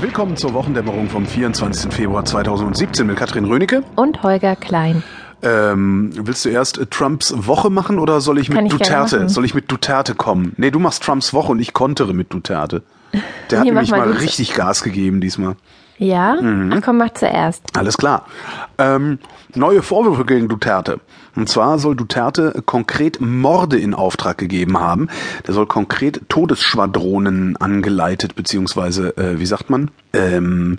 Willkommen zur Wochendämmerung vom 24. Februar 2017 mit Katrin Rönecke. Und Holger Klein. Ähm, willst du erst äh, Trumps Woche machen oder soll ich Kann mit ich gerne Duterte? Soll ich mit Duterte kommen? Nee, du machst Trumps Woche und ich kontere mit Duterte. Der hat mach nämlich mal mal richtig Gas gegeben diesmal. Ja? Mhm. Ach komm, mach zuerst. Alles klar. Ähm, neue Vorwürfe gegen Duterte. Und zwar soll Duterte konkret Morde in Auftrag gegeben haben. Der soll konkret Todesschwadronen angeleitet, beziehungsweise, äh, wie sagt man? Ähm,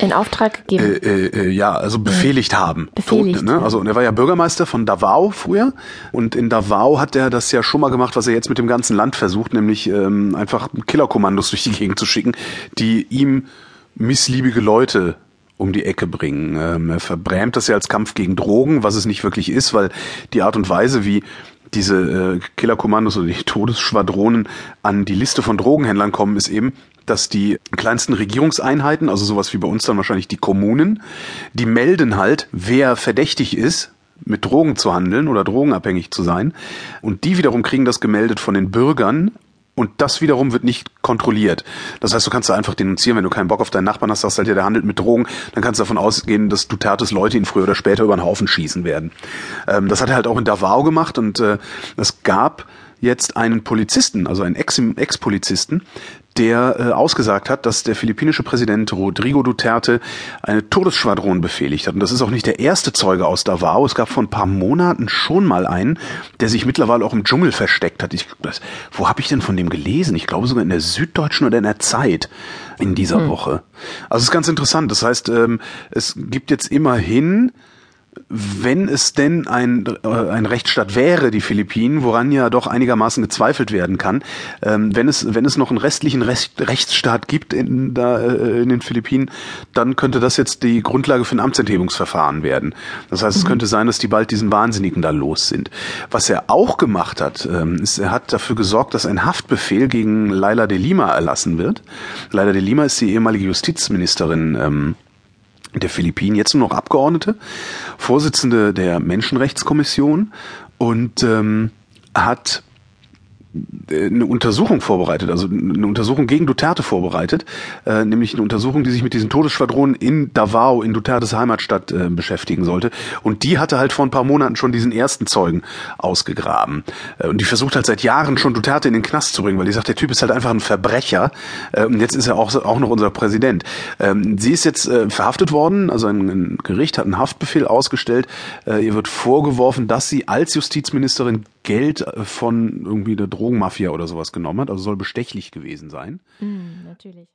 In Auftrag äh, gegeben. äh, äh, ja, also befehligt haben. Befehligt, ne? ja. Also und er war ja Bürgermeister von Davao früher und in Davao hat er das ja schon mal gemacht, was er jetzt mit dem ganzen Land versucht, nämlich ähm, einfach Killerkommandos durch die Gegend zu schicken, die ihm missliebige Leute um die Ecke bringen. Ähm, er verbrämt das ja als Kampf gegen Drogen, was es nicht wirklich ist, weil die Art und Weise, wie diese äh, Killerkommandos oder die Todesschwadronen an die Liste von Drogenhändlern kommen, ist eben, dass die kleinsten Regierungseinheiten, also sowas wie bei uns dann wahrscheinlich die Kommunen, die melden halt, wer verdächtig ist, mit Drogen zu handeln oder drogenabhängig zu sein. Und die wiederum kriegen das gemeldet von den Bürgern und das wiederum wird nicht kontrolliert. Das heißt, du kannst da einfach denunzieren, wenn du keinen Bock auf deinen Nachbarn hast, sagst halt, der handelt mit Drogen, dann kannst du davon ausgehen, dass Dutertes Leute ihn früher oder später über den Haufen schießen werden. Ähm, das hat er halt auch in Davao gemacht und äh, es gab jetzt einen Polizisten, also einen Ex- Ex-Polizisten, der äh, ausgesagt hat, dass der philippinische Präsident Rodrigo Duterte eine Todesschwadron befehligt hat. Und das ist auch nicht der erste Zeuge aus Davao. Es gab vor ein paar Monaten schon mal einen, der sich mittlerweile auch im Dschungel versteckt hat. Ich, das, wo habe ich denn von dem gelesen? Ich glaube sogar in der Süddeutschen oder in der Zeit in dieser Woche. Also es ist ganz interessant. Das heißt, ähm, es gibt jetzt immerhin wenn es denn ein, äh, ein Rechtsstaat wäre, die Philippinen, woran ja doch einigermaßen gezweifelt werden kann, ähm, wenn es wenn es noch einen restlichen Recht, Rechtsstaat gibt in, da, äh, in den Philippinen, dann könnte das jetzt die Grundlage für ein Amtsenthebungsverfahren werden. Das heißt, es könnte sein, dass die bald diesen Wahnsinnigen da los sind. Was er auch gemacht hat, ähm, ist, er hat dafür gesorgt, dass ein Haftbefehl gegen Laila de Lima erlassen wird. Laila de Lima ist die ehemalige Justizministerin. Ähm, der Philippinen, jetzt nur noch Abgeordnete, Vorsitzende der Menschenrechtskommission und ähm, hat eine Untersuchung vorbereitet, also eine Untersuchung gegen Duterte vorbereitet, äh, nämlich eine Untersuchung, die sich mit diesen Todesschwadronen in Davao, in Dutertes Heimatstadt, äh, beschäftigen sollte. Und die hatte halt vor ein paar Monaten schon diesen ersten Zeugen ausgegraben. Äh, und die versucht halt seit Jahren schon Duterte in den Knast zu bringen, weil die sagt, der Typ ist halt einfach ein Verbrecher. Äh, und jetzt ist er auch, auch noch unser Präsident. Ähm, sie ist jetzt äh, verhaftet worden, also ein, ein Gericht hat einen Haftbefehl ausgestellt. Äh, ihr wird vorgeworfen, dass sie als Justizministerin Geld äh, von irgendwie der Drogenmafia oder sowas genommen hat, also soll bestechlich gewesen sein. Mhm, natürlich.